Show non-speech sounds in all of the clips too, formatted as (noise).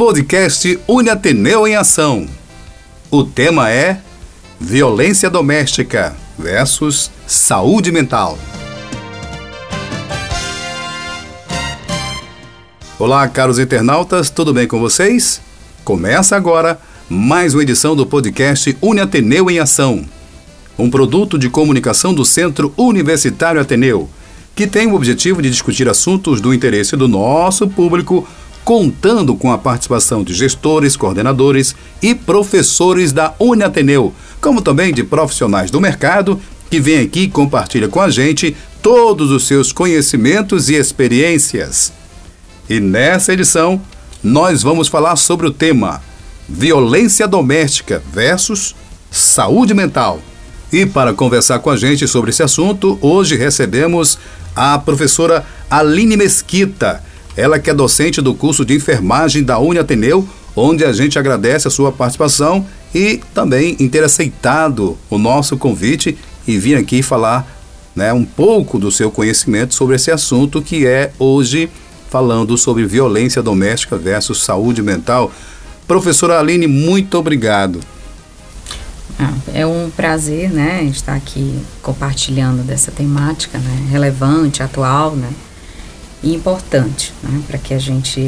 Podcast Uniateneu em Ação. O tema é Violência Doméstica versus Saúde Mental. Olá, caros internautas, tudo bem com vocês? Começa agora mais uma edição do podcast Uniateneu em Ação, um produto de comunicação do Centro Universitário Ateneu, que tem o objetivo de discutir assuntos do interesse do nosso público, contando com a participação de gestores, coordenadores e professores da Uniateneu, como também de profissionais do mercado que vêm aqui e compartilham com a gente todos os seus conhecimentos e experiências. E nessa edição, nós vamos falar sobre o tema Violência Doméstica versus Saúde Mental. E para conversar com a gente sobre esse assunto, hoje recebemos a professora Aline Mesquita, ela que é docente do curso de enfermagem da Uniateneu, onde a gente agradece a sua participação e também em ter aceitado o nosso convite e vir aqui falar né, um pouco do seu conhecimento sobre esse assunto que é hoje falando sobre violência doméstica versus saúde mental. Professora Aline, muito obrigado. Ah, é um prazer, né, estar aqui compartilhando dessa temática, né, relevante, atual, né, e importante, né, para que a gente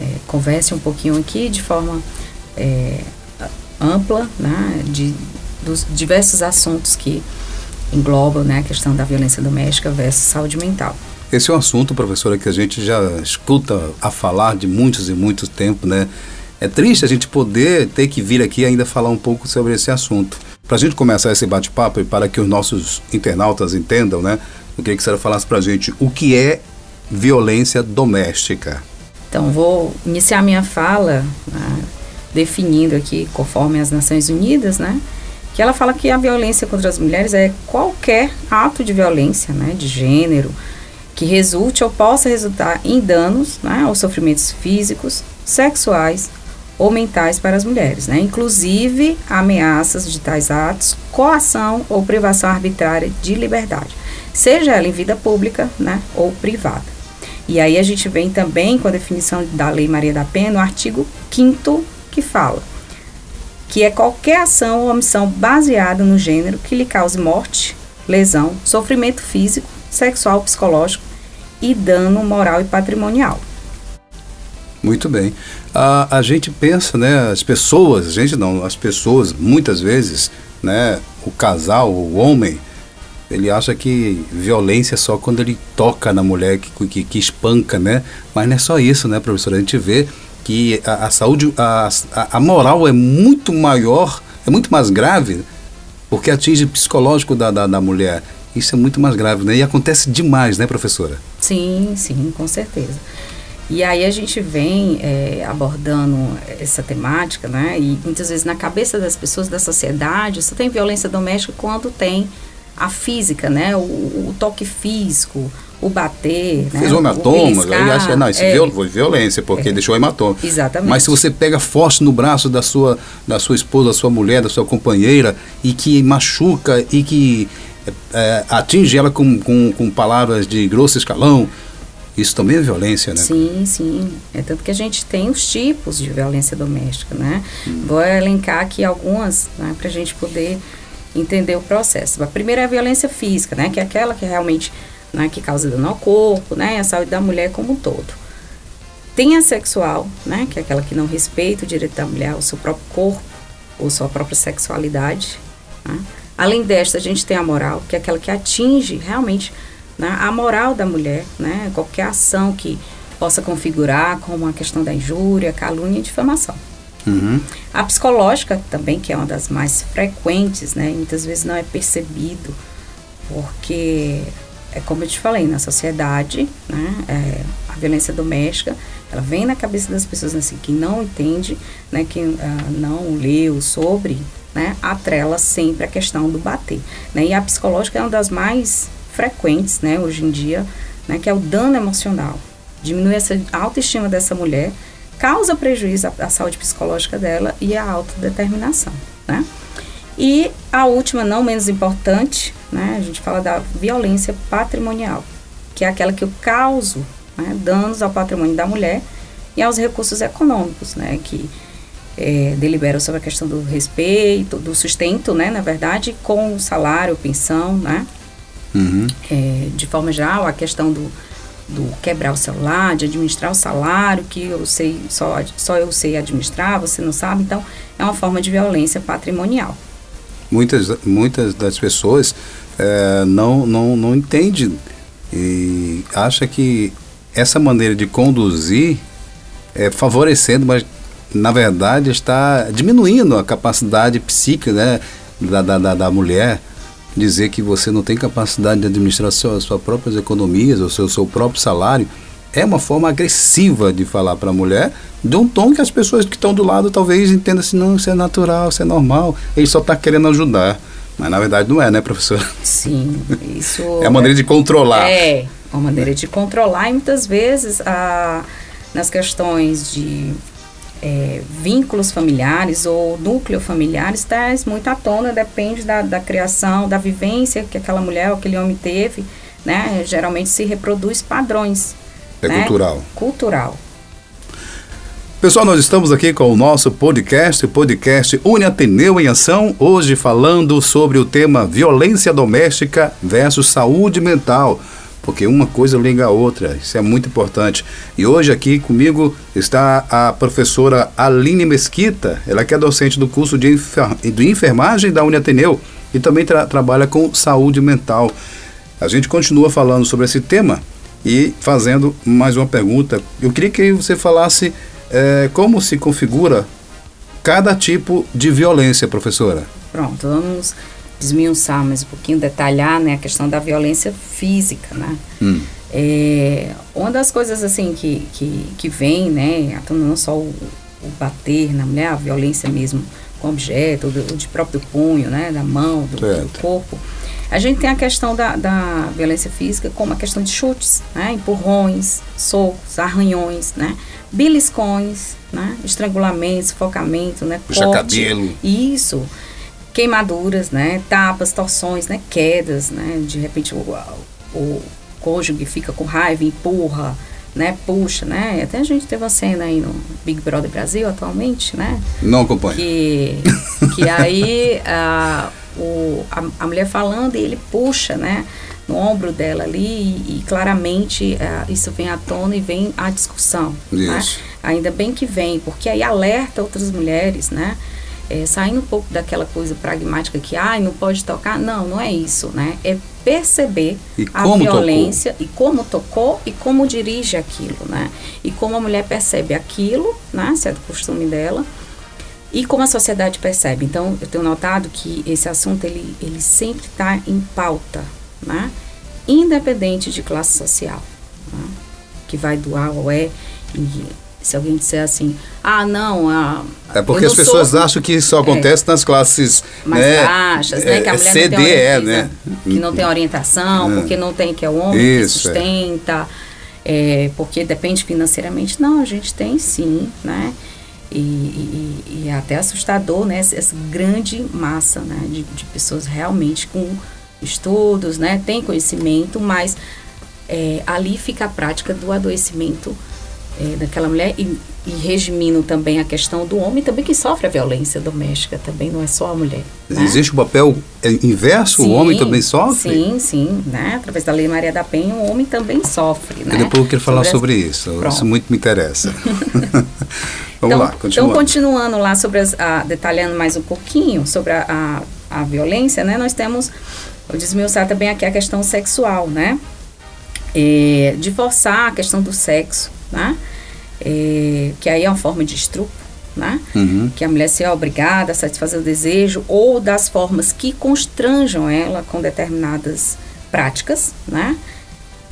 é, converse um pouquinho aqui de forma é, ampla, né, de, dos diversos assuntos que englobam, né, a questão da violência doméstica versus saúde mental. Esse é um assunto, professora, que a gente já escuta a falar de muitos e muito tempo, né? É triste a gente poder ter que vir aqui ainda falar um pouco sobre esse assunto. Para a gente começar esse bate-papo e para que os nossos internautas entendam, né? Eu queria que a senhora falasse para a gente o que é violência doméstica. Então, vou iniciar minha fala né, definindo aqui, conforme as Nações Unidas, né? Que ela fala que a violência contra as mulheres é qualquer ato de violência, né? De gênero, que resulte ou possa resultar em danos né, ou sofrimentos físicos, sexuais ou mentais para as mulheres, né, inclusive ameaças de tais atos, coação ou privação arbitrária de liberdade, seja ela em vida pública né, ou privada. E aí a gente vem também com a definição da Lei Maria da Penha no artigo 5 que fala que é qualquer ação ou omissão baseada no gênero que lhe cause morte, lesão, sofrimento físico, sexual, psicológico e dano moral e patrimonial. Muito bem. A, a gente pensa, né, as pessoas, a gente não, as pessoas, muitas vezes, né, o casal, o homem, ele acha que violência é só quando ele toca na mulher, que, que, que espanca, né? Mas não é só isso, né, professor? A gente vê que a, a saúde, a, a moral é muito maior, é muito mais grave, porque atinge o psicológico da, da, da mulher isso é muito mais grave, né? E acontece demais, né, professora? Sim, sim, com certeza. E aí a gente vem é, abordando essa temática, né? E muitas vezes na cabeça das pessoas da sociedade, só tem violência doméstica quando tem a física, né? O, o toque físico, o bater, né? Fez um hematoma, ele acha, não, isso é, foi violência, porque é, deixou hematoma. Exatamente. Mas se você pega forte no braço da sua, da sua esposa, da sua mulher, da sua companheira, e que machuca e que é, atinge ela com, com, com palavras de grosso escalão, isso também é violência, né? Sim, sim. É tanto que a gente tem os tipos de violência doméstica, né? Hum. Vou elencar aqui algumas, né, para a gente poder entender o processo. A primeira é a violência física, né? Que é aquela que realmente, né, que causa dano ao corpo, né? A saúde da mulher como um todo. Tem a sexual, né? Que é aquela que não respeita o direito da mulher, o seu próprio corpo ou sua própria sexualidade, né? Além desta, a gente tem a moral, que é aquela que atinge realmente né, a moral da mulher, né? Qualquer ação que possa configurar como a questão da injúria, calúnia e difamação. Uhum. A psicológica também, que é uma das mais frequentes, né? Muitas vezes não é percebido, porque é como eu te falei, na sociedade, né? É, a violência doméstica, ela vem na cabeça das pessoas assim, que não entende, né? Que uh, não leu sobre né, atrela sempre a questão do bater. Né? E a psicológica é uma das mais frequentes, né, hoje em dia, né, que é o dano emocional. Diminui essa autoestima dessa mulher, causa prejuízo à, à saúde psicológica dela e à autodeterminação, né? E a última, não menos importante, né, a gente fala da violência patrimonial, que é aquela que eu causo né, danos ao patrimônio da mulher e aos recursos econômicos, né, que é, deliberam sobre a questão do respeito, do sustento, né, na verdade, com o salário, pensão, né, uhum. é, de forma geral, a questão do, do quebrar o celular, de administrar o salário, que eu sei, só, só eu sei administrar, você não sabe, então é uma forma de violência patrimonial. Muitas, muitas das pessoas é, não, não, não entendem e acha que essa maneira de conduzir é favorecendo, mas na verdade está diminuindo a capacidade psíquica né, da, da, da mulher dizer que você não tem capacidade de administrar suas, suas próprias economias, ou seu, seu próprio salário, é uma forma agressiva de falar para a mulher, de um tom que as pessoas que estão do lado talvez entendam assim, não, isso é natural, isso é normal, ele só está querendo ajudar. Mas na verdade não é, né, professora? Sim, isso. (laughs) é a maneira de controlar. É, uma maneira de controlar e muitas vezes a, nas questões de é, vínculos familiares ou núcleo familiares traz muito à tona, depende da, da criação, da vivência que aquela mulher ou aquele homem teve, né? Geralmente se reproduz padrões. É né? cultural. Cultural. Pessoal, nós estamos aqui com o nosso podcast, o podcast Une Ateneu em Ação, hoje falando sobre o tema violência doméstica versus saúde mental porque uma coisa liga a outra, isso é muito importante. E hoje aqui comigo está a professora Aline Mesquita, ela que é docente do curso de, enfer de enfermagem da Uniateneu e também tra trabalha com saúde mental. A gente continua falando sobre esse tema e fazendo mais uma pergunta. Eu queria que você falasse é, como se configura cada tipo de violência, professora. Pronto, vamos desmiuçar mais um pouquinho, detalhar né, a questão da violência física, né? Hum. É, uma das coisas assim que, que, que vem, né, não só o, o bater na mulher, a violência mesmo com objeto, do, de próprio punho, né, da mão, do, do, corpo. A gente tem a questão da, da violência física como a questão de chutes, né, empurrões, socos, arranhões, né, beliscões, né, estrangulamentos, sufocamento, né, Puxa corte, cabelo. Isso queimaduras, né, tapas, torções, né, quedas, né, de repente o, o cônjuge fica com raiva, empurra, né, puxa, né, até a gente teve uma cena aí no Big Brother Brasil atualmente, né, não acompanho, que, que aí a, o, a, a mulher falando e ele puxa, né, no ombro dela ali e, e claramente uh, isso vem à tona e vem à discussão. Né? Ainda bem que vem, porque aí alerta outras mulheres, né? É, saindo um pouco daquela coisa pragmática que, ai, ah, não pode tocar. Não, não é isso, né? É perceber a violência tocou? e como tocou e como dirige aquilo, né? E como a mulher percebe aquilo, né? Se é do costume dela. E como a sociedade percebe. Então, eu tenho notado que esse assunto, ele, ele sempre está em pauta, né? Independente de classe social, né? Que vai do A ao E. E se alguém disser assim, ah, não, ah, é porque as pessoas sou... acham que isso só acontece é, nas classes mais né, baixas, né? Que a mulher CDE, não tem é, né? Que não tem orientação, é. porque não tem que é o homem isso, que é. sustenta, é. porque depende financeiramente. Não, a gente tem sim, né? E, e, e é até assustador, né? Essa grande massa né? de, de pessoas realmente com estudos, né? Tem conhecimento, mas é, ali fica a prática do adoecimento é, daquela mulher e, e regimindo também a questão do homem também que sofre a violência doméstica também não é só a mulher né? existe o papel é, inverso? Sim, o homem também sofre? sim sim né? Através da lei Maria da Penha o homem também sofre né? e depois eu quero falar sobre, sobre isso Pronto. isso muito me interessa. (laughs) (laughs) Vamos então, lá então continuando. lá sobre as, a, detalhando mais um pouquinho sobre a, a, a violência né? Nós temos desmiuçar também aqui a questão sexual né? É, de forçar a questão do sexo né? É, que aí é uma forma de estupro, né? Uhum. Que a mulher seja obrigada a satisfazer o desejo ou das formas que constranjam ela com determinadas práticas, né?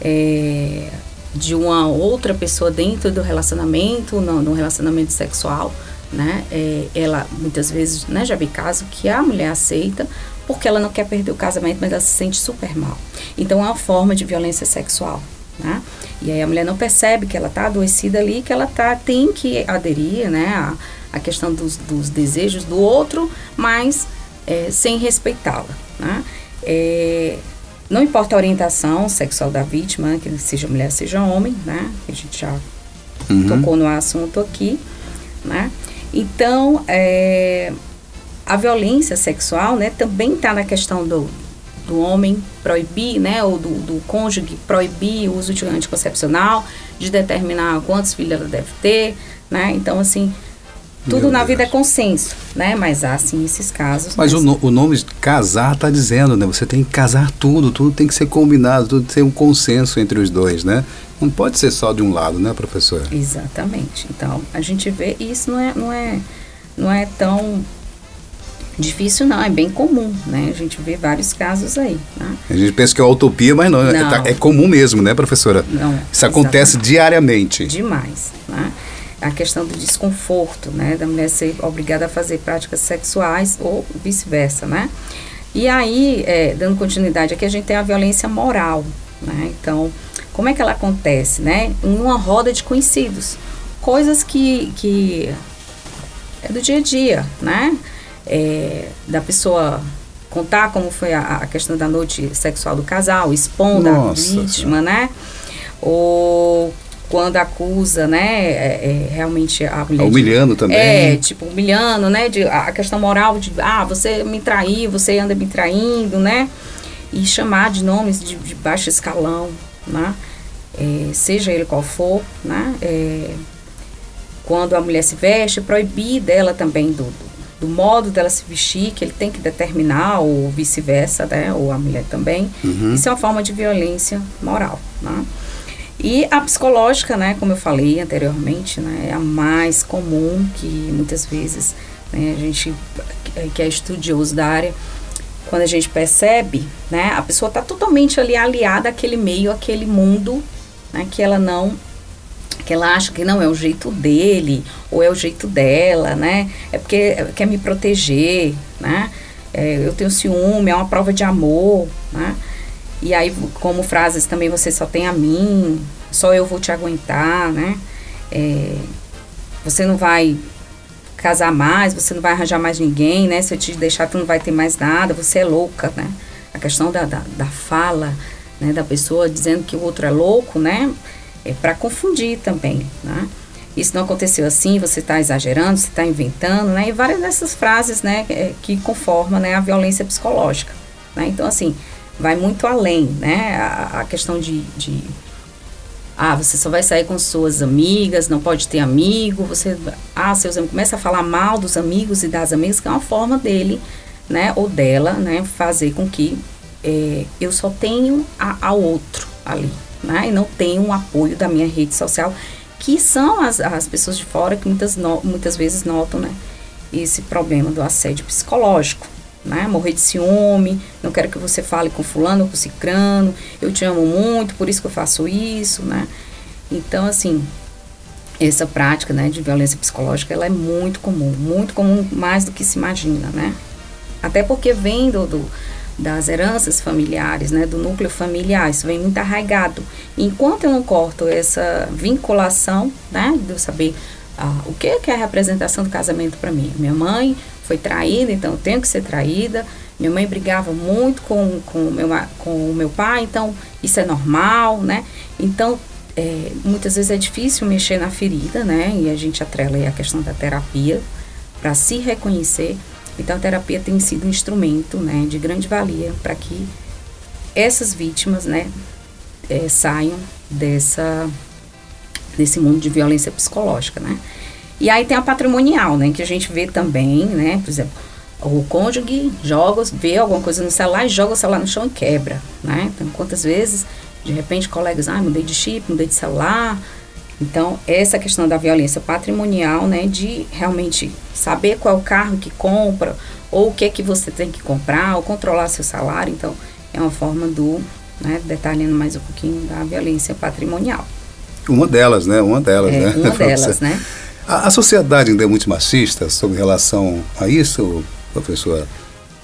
É, de uma outra pessoa dentro do relacionamento, no, no relacionamento sexual, né? É, ela muitas vezes, né? Já vi caso que a mulher aceita porque ela não quer perder o casamento, mas ela se sente super mal. Então é uma forma de violência sexual, né? E aí a mulher não percebe que ela está adoecida ali, que ela tá, tem que aderir né, a, a questão dos, dos desejos do outro, mas é, sem respeitá-la. Né? É, não importa a orientação sexual da vítima, que seja mulher, seja homem, né? A gente já uhum. tocou no assunto aqui, né? Então, é, a violência sexual, né, também está na questão do, do homem proibir, né, ou do, do cônjuge proibir o uso de anticoncepcional, de determinar quantos filhos ela deve ter, né? Então, assim, tudo Meu na Deus. vida é consenso, né? Mas há sim esses casos. Mas, mas... O, no, o, nome casar está dizendo, né? Você tem que casar tudo, tudo tem que ser combinado, tudo tem que ser um consenso entre os dois, né? Não pode ser só de um lado, né, professora? Exatamente. Então, a gente vê isso não é, não é, não é tão Difícil não, é bem comum, né? A gente vê vários casos aí. Né? A gente pensa que é uma utopia, mas não, é, não. É, é, comum mesmo, né, professora? Não. Isso acontece diariamente. Demais, né? A questão do desconforto, né? Da mulher ser obrigada a fazer práticas sexuais ou vice-versa, né? E aí, é, dando continuidade aqui, a gente tem a violência moral, né? Então, como é que ela acontece, né? Em uma roda de conhecidos. Coisas que, que é do dia a dia, né? É, da pessoa contar como foi a, a, questão da noite sexual do casal, expondo Nossa, a vítima, né? Ou quando acusa, né, é, é, realmente a mulher... Humilhando de, também. É, tipo, humilhando, né, de, a questão moral de, ah, você me traiu, você anda me traindo, né, e chamar de nomes de, de baixo escalão, né, é, seja ele qual for, né, é, quando a mulher se veste, proibir dela também do, do modo dela se vestir, que ele tem que determinar, ou vice-versa, né? Ou a mulher também. Uhum. Isso é uma forma de violência moral, né? E a psicológica, né, como eu falei anteriormente, né, é a mais comum que muitas vezes né, a gente que é estudioso da área, quando a gente percebe, né, a pessoa está totalmente ali aliada àquele meio, àquele mundo, né, que ela não que ela acha que não é o jeito dele ou é o jeito dela, né? É porque quer me proteger, né? É, eu tenho ciúme, é uma prova de amor, né? E aí, como frases também, você só tem a mim, só eu vou te aguentar, né? É, você não vai casar mais, você não vai arranjar mais ninguém, né? Se eu te deixar, tu não vai ter mais nada, você é louca, né? A questão da, da, da fala, né? Da pessoa dizendo que o outro é louco, né? É para confundir também, né? Isso não aconteceu assim, você está exagerando, você está inventando, né? E várias dessas frases, né, é, que conformam né, a violência psicológica, né? Então, assim, vai muito além, né? A, a questão de, de, ah, você só vai sair com suas amigas, não pode ter amigo, você, ah, seus amigos, começa a falar mal dos amigos e das amigas, que é uma forma dele, né, ou dela, né, fazer com que é, eu só tenho a, a outro ali, né? E não tenho um apoio da minha rede social, que são as, as pessoas de fora que muitas, no, muitas vezes notam, né? Esse problema do assédio psicológico, né? Morrer de ciúme, não quero que você fale com fulano com cicrano, eu te amo muito, por isso que eu faço isso, né? Então, assim, essa prática, né, de violência psicológica, ela é muito comum, muito comum, mais do que se imagina, né? Até porque vem do, do das heranças familiares, né, do núcleo familiar, isso vem muito arraigado. Enquanto eu não corto essa vinculação, né, de eu saber ah, o que é a representação do casamento para mim. Minha mãe foi traída, então eu tenho que ser traída. Minha mãe brigava muito com, com, meu, com o meu pai, então isso é normal, né? Então, é, muitas vezes é difícil mexer na ferida, né? E a gente atrela aí a questão da terapia para se reconhecer então, a terapia tem sido um instrumento né, de grande valia para que essas vítimas né, é, saiam dessa, desse mundo de violência psicológica. Né? E aí tem a patrimonial, né, que a gente vê também, né, por exemplo, o cônjuge joga, vê alguma coisa no celular e joga o celular no chão e quebra. Né? Então, quantas vezes, de repente, colegas, ah, mudei de chip, mudei de celular, então, essa questão da violência patrimonial, né, de realmente saber qual é o carro que compra, ou o que é que você tem que comprar, ou controlar seu salário, então, é uma forma do, né, detalhando mais um pouquinho da violência patrimonial. Uma delas, né, uma delas, é, né? Uma (laughs) delas, né. A, a, sociedade ainda é muito machista sobre relação a isso, professora?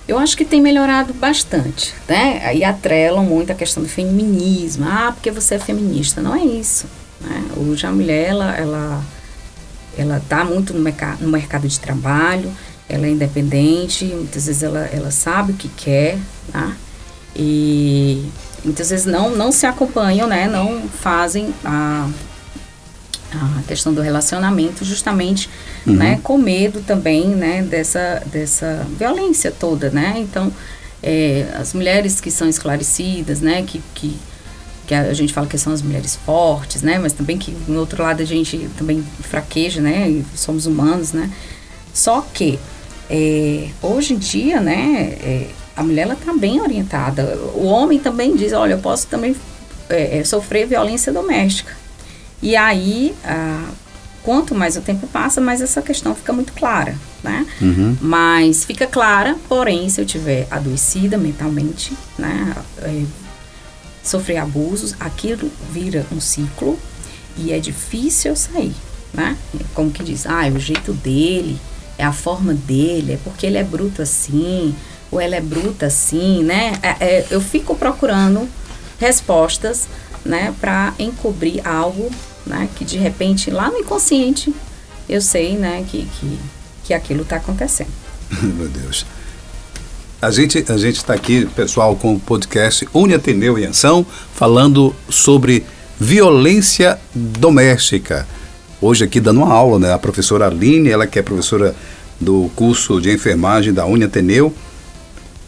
Eu acho que tem melhorado bastante, né? Aí atrelam muito a questão do feminismo. Ah, porque você é feminista. Não é isso. Né? Hoje a mulher, ela, ela, ela está muito no, mercado, no mercado de trabalho, ela é independente, muitas vezes ela, ela sabe o que quer, tá? E muitas vezes não, não se acompanham, né? Não fazem a, a questão do relacionamento, justamente, uhum. né, com medo também, né, dessa, dessa violência toda, né? Então, é, as mulheres que são esclarecidas, né, que, que, que a gente fala que são as mulheres fortes, né, mas também que, no outro lado, a gente também fraqueja, né, e somos humanos, né? Só que, é, hoje em dia, né, é, a mulher, ela tá bem orientada. O homem também diz, olha, eu posso também é, é, sofrer violência doméstica. E aí, quanto mais o tempo passa, mais essa questão fica muito clara, né? Uhum. Mas fica clara, porém, se eu tiver adoecida mentalmente, né, é, sofrer abusos, aquilo vira um ciclo e é difícil sair, né? Como que diz, ah, é o jeito dele, é a forma dele, é porque ele é bruto assim, ou ela é bruta assim, né? É, é, eu fico procurando respostas, né, para encobrir algo né? Que de repente lá no inconsciente eu sei, né, que, que, que aquilo está acontecendo. (laughs) Meu Deus. A gente a gente está aqui, pessoal, com o podcast Une Ateneu em Ação, falando sobre violência doméstica. Hoje aqui dando uma aula, né? A professora Aline, ela que é professora do curso de enfermagem da Uni Ateneu.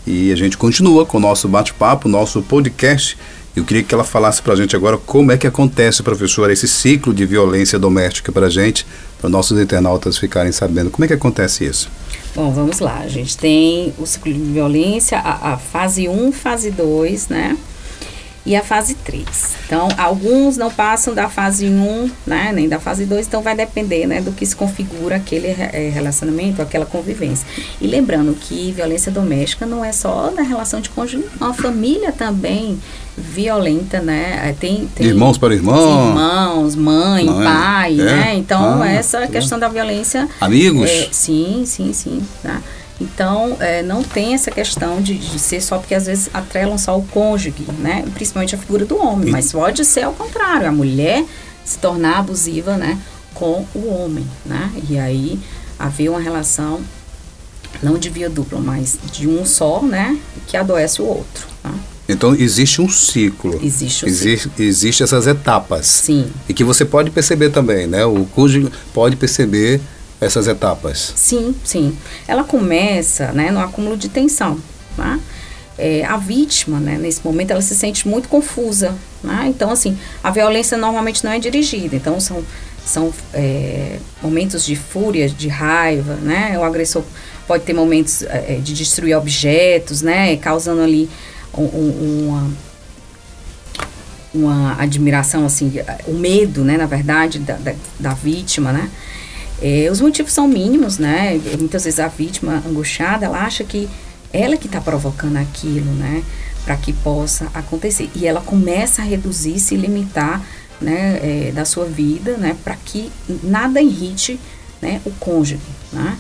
E a gente continua com o nosso bate-papo, nosso podcast eu queria que ela falasse para a gente agora como é que acontece, professora, esse ciclo de violência doméstica para a gente, para nossos internautas ficarem sabendo. Como é que acontece isso? Bom, vamos lá. A gente tem o ciclo de violência, a, a fase 1, fase 2, né? E a fase 3. Então, alguns não passam da fase 1, né, nem da fase 2, então vai depender, né, do que se configura aquele é, relacionamento, aquela convivência. E lembrando que violência doméstica não é só na relação de cônjuge, a família também violenta, né? É, tem, tem irmãos para irmãos, irmãos, mãe, mãe pai, é? né? Então, ah, essa é. questão da violência... Amigos? É, sim, sim, sim, tá? Então, é, não tem essa questão de, de, ser só porque às vezes atrelam só o cônjuge, né? Principalmente a figura do homem, mas pode ser ao contrário, a mulher se tornar abusiva, né? Com o homem, né? E aí haver uma relação não de via dupla, mas de um só, né? Que adoece o outro. Tá? Então existe um ciclo. Existe um existe, ciclo. Existe essas etapas. Sim. E que você pode perceber também, né? O cônjuge pode perceber essas etapas? Sim, sim. Ela começa né, no acúmulo de tensão. Tá? É, a vítima, né, nesse momento, ela se sente muito confusa. Né? Então, assim, a violência normalmente não é dirigida. Então, são, são é, momentos de fúria, de raiva, né? O agressor pode ter momentos é, de destruir objetos, né? Causando ali um, um, uma, uma admiração, assim, o medo, né? Na verdade, da, da, da vítima, né? É, os motivos são mínimos, né? Muitas vezes a vítima angustiada, ela acha que ela que está provocando aquilo, né? Para que possa acontecer. E ela começa a reduzir, se limitar, né? É, da sua vida, né? Para que nada irrite, né? O cônjuge, né?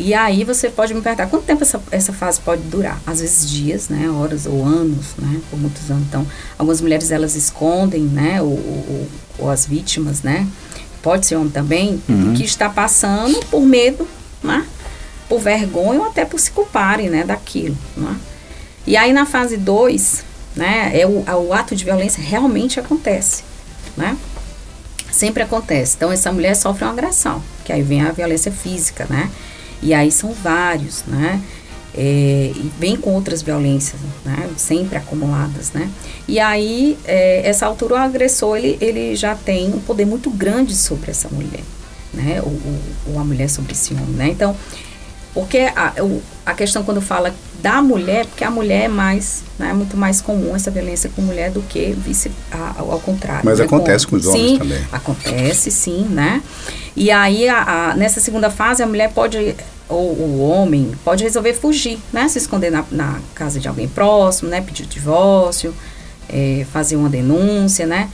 E aí você pode me perguntar, quanto tempo essa, essa fase pode durar? Às vezes dias, né? Horas ou anos, né? Por muitos anos. Então, algumas mulheres, elas escondem, né? Ou, ou, ou as vítimas, né? Pode ser homem também, uhum. que está passando por medo, né? por vergonha ou até por se culparem né, daquilo. Né? E aí na fase 2, né, é o, o ato de violência realmente acontece. Né? Sempre acontece. Então essa mulher sofre uma agressão, que aí vem a violência física, né? E aí são vários, né? É, e vem com outras violências, né, sempre acumuladas, né? E aí, é, essa altura, o agressor, ele, ele já tem um poder muito grande sobre essa mulher, né? Ou, ou a mulher sobre esse homem, né? Então, porque a, a questão quando fala da mulher, porque a mulher é mais, né, muito mais comum essa violência com mulher do que vice, a, ao contrário. Mas né, acontece com, com os homens sim, também. Acontece, sim, né? E aí, a, a, nessa segunda fase, a mulher pode ou o homem pode resolver fugir, né? Se esconder na, na casa de alguém próximo, né? Pedir divórcio, é, fazer uma denúncia, né?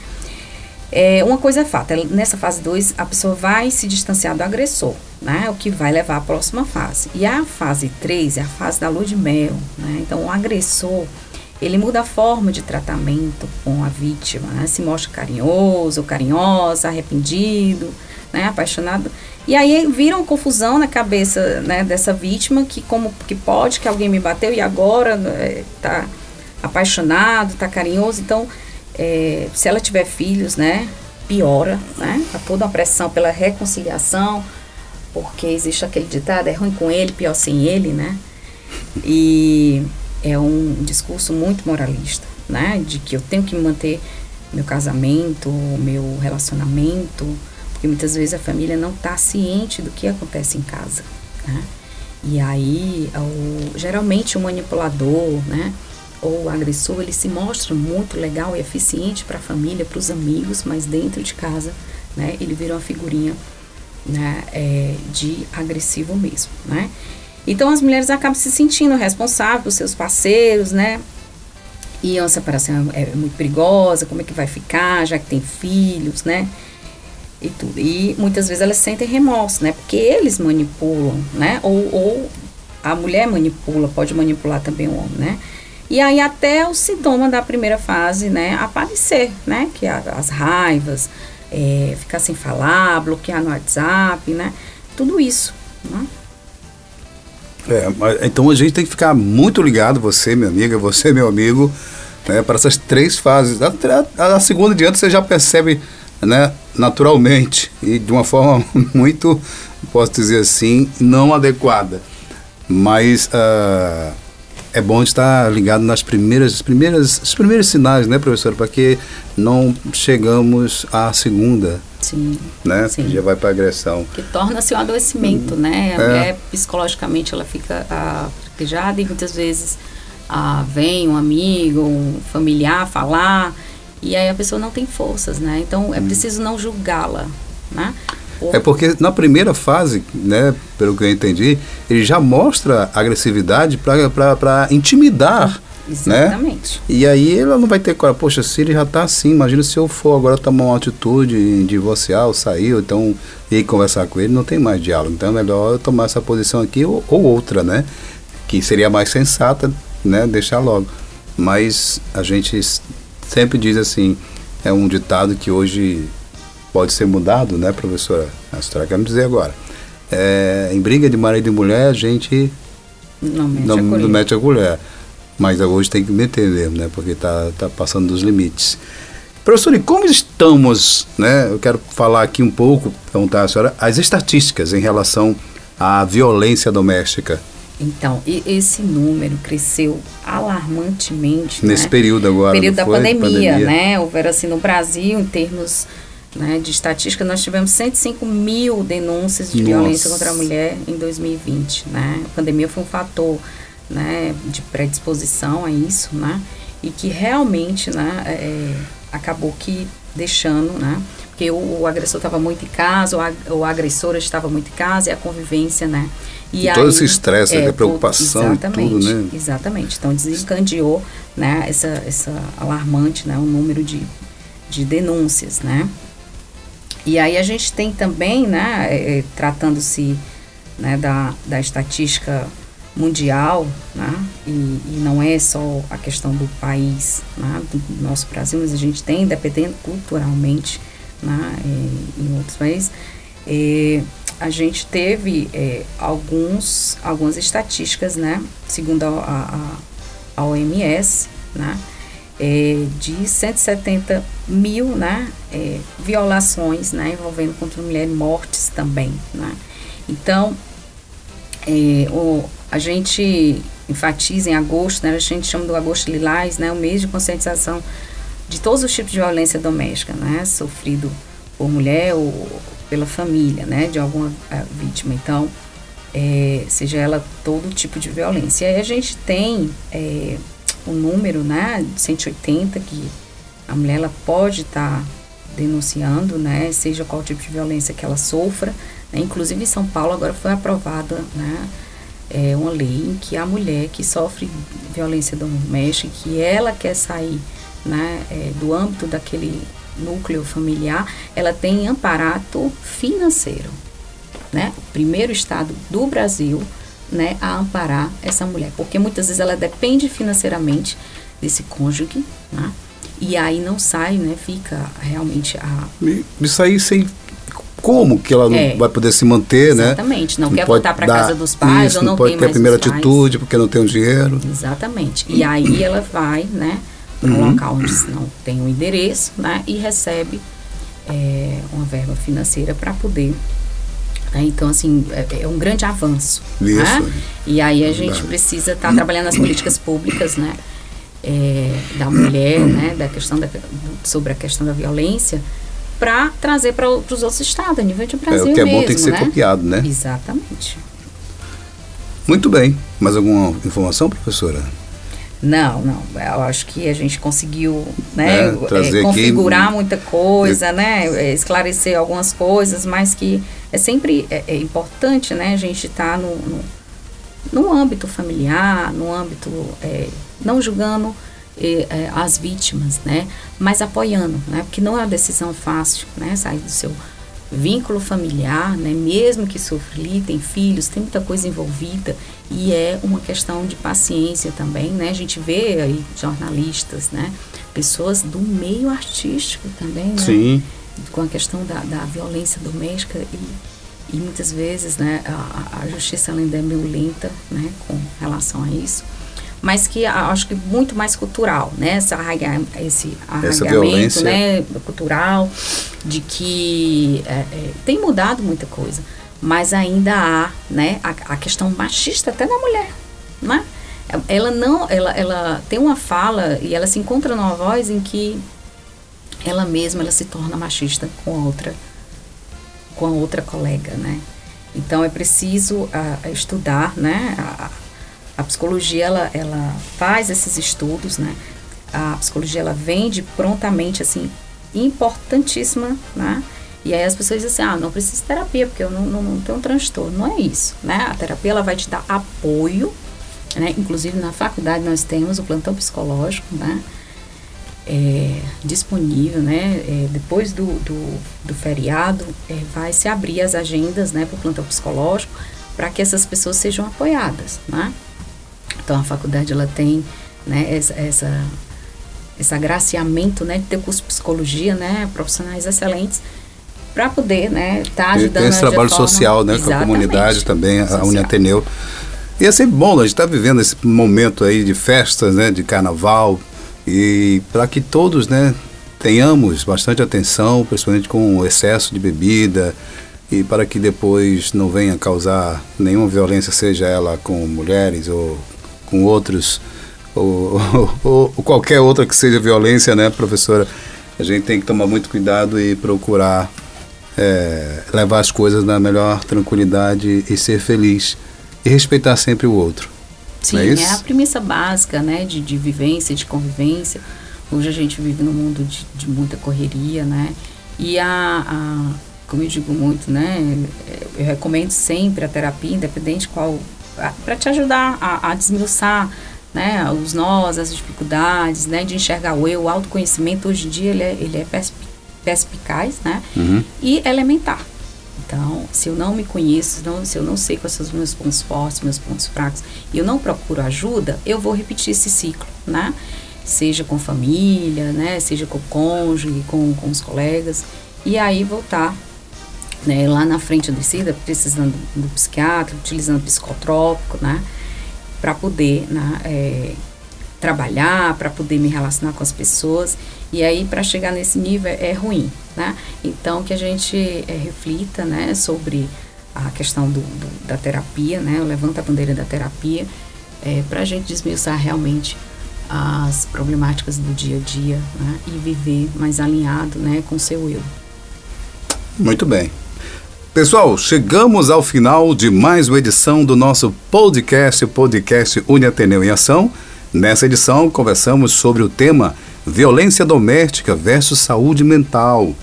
É, uma coisa é fato, nessa fase 2, a pessoa vai se distanciar do agressor, né? O que vai levar à próxima fase. E a fase 3 é a fase da lua de mel, né? Então, o agressor, ele muda a forma de tratamento com a vítima, né? Se mostra carinhoso, carinhosa, arrependido, né? Apaixonado. E aí vira uma confusão na cabeça né, dessa vítima que como que pode que alguém me bateu e agora está né, apaixonado, está carinhoso. Então, é, se ela tiver filhos, né, piora, né? Há toda uma pressão pela reconciliação, porque existe aquele ditado, é ruim com ele, pior sem ele, né? E é um discurso muito moralista, né? De que eu tenho que manter meu casamento, meu relacionamento, porque muitas vezes a família não está ciente do que acontece em casa, né? E aí, o, geralmente o manipulador, né? Ou o agressor, ele se mostra muito legal e eficiente para a família, para os amigos, mas dentro de casa, né? Ele vira uma figurinha né, é, de agressivo mesmo, né? Então as mulheres acabam se sentindo responsáveis por seus parceiros, né? E a separação é, é muito perigosa, como é que vai ficar, já que tem filhos, né? E tudo. E muitas vezes elas sentem remorso, né? Porque eles manipulam, né? Ou, ou a mulher manipula, pode manipular também o homem, né? E aí até o sintoma da primeira fase, né, aparecer, né? Que as raivas, é, ficar sem falar, bloquear no WhatsApp, né? Tudo isso, né? É, então a gente tem que ficar muito ligado, você, minha amiga, você, meu amigo, né, para essas três fases. A, a, a segunda diante você já percebe né, naturalmente e de uma forma (laughs) muito, posso dizer assim, não adequada. Mas uh, é bom estar ligado nas primeiras, primeiras, os primeiros sinais, né, professor, para que não chegamos à segunda. Sim. Né? Sim. Que já vai para agressão. Que torna-se um adoecimento, né? A é. mulher psicologicamente ela fica ah, fraquejada e muitas vezes ah, vem um amigo, um familiar falar e aí a pessoa não tem forças, né? Então é hum. preciso não julgá-la, né? É porque na primeira fase, né, pelo que eu entendi, ele já mostra agressividade para intimidar. Né? Exatamente. Né? E aí ela não vai ter coragem. Poxa, se ele já está assim, imagina se eu for agora tomar uma atitude divorciar ou sair, ou então ir conversar com ele, não tem mais diálogo. Então é melhor eu tomar essa posição aqui ou, ou outra, né? Que seria mais sensata, né? Deixar logo. Mas a gente sempre diz assim, é um ditado que hoje pode ser mudado, né, professora? A senhora quer me dizer agora. É, em briga de marido e mulher, a gente não mete, não, a, colher. Não mete a colher. Mas hoje tem que meter mesmo, né? Porque está tá passando dos limites. Professor, e como estamos, né? Eu quero falar aqui um pouco, perguntar à senhora, as estatísticas em relação à violência doméstica. Então, esse número cresceu alarmantemente. Nesse né? período agora. Período da pandemia, pandemia, né? Houveram assim no Brasil, em termos né, de estatística, nós tivemos 105 mil denúncias de Nossa. violência contra a mulher em 2020. Né? A pandemia foi um fator né, de predisposição a isso, né? E que realmente né, é, acabou que deixando, né? Porque o, o agressor estava muito em casa, o, ag, o agressor estava muito em casa e a convivência, né? E, e aí, todo esse estresse, é, a preocupação e tudo, né? Exatamente. Então desencadeou né, essa, essa alarmante, né, o número de, de denúncias, né? E aí a gente tem também, né, é, é, tratando-se né, da, da estatística mundial, né, e, e, não é só a questão do país, né, do nosso Brasil, mas a gente tem, dependendo culturalmente, né, é, em outros países, é, a gente teve é, alguns, algumas estatísticas, né, segundo a, a, a OMS, né, é, de 170 mil né, é, violações né, envolvendo contra a mulher, mortes também. Né. Então, é, o, a gente enfatiza em agosto, né, a gente chama do agosto lilás, né, o mês de conscientização de todos os tipos de violência doméstica, né, sofrido por mulher ou pela família, né, de alguma vítima. Então, é, seja ela todo tipo de violência. E aí a gente tem é, o número, né, de 180 que a mulher ela pode estar tá denunciando, né, seja qual tipo de violência que ela sofra. Né, inclusive em São Paulo agora foi aprovada, né, é uma lei em que a mulher que sofre violência doméstica, que ela quer sair, né, é, do âmbito daquele núcleo familiar, ela tem amparato financeiro, né? O primeiro estado do Brasil né, a amparar essa mulher, porque muitas vezes ela depende financeiramente desse cônjuge, né, e aí não sai, né, fica realmente a... Isso aí sem... Como que ela é, não vai poder se manter, exatamente, né? Exatamente, não, não quer voltar para casa dos pais isso, ou não, não pode ter a primeira atitude porque não tem o dinheiro. Exatamente, e aí ela vai, né, para um uhum. local onde não tem o um endereço, né, e recebe é, uma verba financeira para poder né? Então, assim, é, é, um grande avanço. Isso. Né? E aí a gente precisa estar tá trabalhando nas políticas públicas, né? É, da mulher, né? Da questão da, sobre a questão da violência, para trazer para os outros estados, a nível de Brasil é, o que é mesmo, bom tem que ser né? copiado, né? Exatamente. Muito bem. Mais alguma informação, professora? Não, não. Eu acho que a gente conseguiu né, é, é, configurar aqui, muita coisa, né, é, esclarecer algumas coisas, mas que é sempre é, é importante né, a gente estar tá no, no, no, âmbito familiar, no âmbito é, não julgando as vítimas, né, mas apoiando, né, porque não é uma decisão fácil, né, sair do seu vínculo familiar, né, mesmo que sofra ali, tem filhos, tem muita coisa envolvida e é uma questão de paciência também, né? A gente vê aí jornalistas, né, pessoas do meio artístico também, né? Sim. Com a questão da, da violência doméstica e, e muitas vezes, né, a, a justiça ainda é meio lenta, né, com relação a isso mas que acho que muito mais cultural, né? Esse, arraiga, esse arraigamento né? cultural de que é, é, tem mudado muita coisa, mas ainda há né? a, a questão machista até da mulher, né? Ela não, ela, ela tem uma fala e ela se encontra numa voz em que ela mesma ela se torna machista com outra com a outra colega, né? Então é preciso uh, estudar, né? A, a psicologia, ela, ela faz esses estudos, né? A psicologia, ela vende prontamente, assim, importantíssima, né? E aí as pessoas dizem assim, ah, não preciso de terapia, porque eu não, não, não tenho um transtorno. Não é isso, né? A terapia, ela vai te dar apoio, né? Inclusive, na faculdade, nós temos o plantão psicológico, né? É, disponível, né? É, depois do, do, do feriado, é, vai se abrir as agendas, né? Para o plantão psicológico, para que essas pessoas sejam apoiadas, né? Então a faculdade ela tem né, essa, essa esse agraciamento né, de ter curso de psicologia, né, profissionais excelentes para poder né tá ajudando tem esse trabalho forma... social né com a comunidade também a Uniateneu e é sempre bom a gente está vivendo esse momento aí de festas né de carnaval e para que todos né tenhamos bastante atenção principalmente com o excesso de bebida e para que depois não venha causar nenhuma violência seja ela com mulheres ou com outros, ou, (laughs) ou, ou, qualquer outra que seja violência, né, professora? A gente tem que tomar muito cuidado e procurar é, levar as coisas na melhor tranquilidade e ser feliz. E respeitar sempre o outro. Sim, é, é, a premissa básica, né, de, de vivência, de convivência. Hoje a gente vive num mundo de, de muita correria, né? E a, a, como eu digo muito, né, eu recomendo sempre a terapia, independente qual para te ajudar a, a desmiuçar né, os nós, as dificuldades, né, de enxergar o eu, o autoconhecimento hoje em dia ele é, ele é perspicaz, né, uhum. e elementar. Então, se eu não me conheço, não, se eu não sei quais são os meus pontos fortes, meus pontos fracos, e eu não procuro ajuda, eu vou repetir esse ciclo, né? Seja com família, né? Seja com o cônjuge, com, com os colegas, e aí voltar né, lá na frente do SIDA, precisando do psiquiatra, utilizando psicotrópico, né, para poder né, é, trabalhar, para poder me relacionar com as pessoas. E aí, para chegar nesse nível, é ruim, né? Então, que a gente é, reflita, né, sobre a questão do, do, da terapia, né, levanta a bandeira da terapia, é, para a gente desmiuçar realmente as problemáticas do dia a dia, né, e viver mais alinhado, né, com o seu eu. Muito bem. Pessoal, chegamos ao final de mais uma edição do nosso podcast, podcast Uniateneu em Ação. Nessa edição, conversamos sobre o tema Violência Doméstica versus Saúde Mental.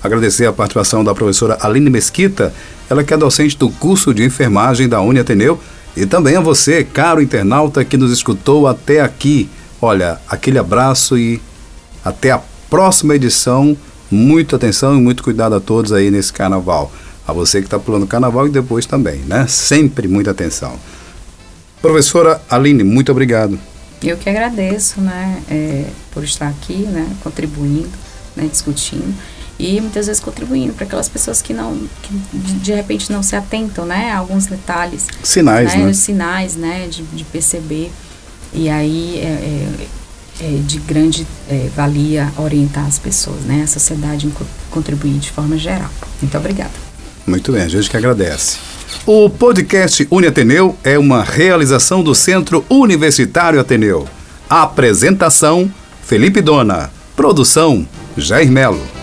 Agradecer a participação da professora Aline Mesquita, ela que é docente do curso de enfermagem da Uniateneu, e também a você, caro internauta, que nos escutou até aqui. Olha, aquele abraço e até a próxima edição. Muita atenção e muito cuidado a todos aí nesse carnaval a você que está pulando o carnaval e depois também, né? Sempre muita atenção. Professora Aline, muito obrigado. Eu que agradeço, né, é, por estar aqui, né, contribuindo, né, discutindo e muitas vezes contribuindo para aquelas pessoas que não, que de, de, repente não se atentam, né, a alguns detalhes. Sinais, né? né? Os sinais, né, de, de perceber. E aí é, é, é de grande é, valia orientar as pessoas, né? A sociedade contribuir de forma geral. Muito obrigada. Muito bem, a gente que agradece. O podcast Uniateneu é uma realização do Centro Universitário Ateneu. Apresentação: Felipe Dona. Produção: Jair Melo.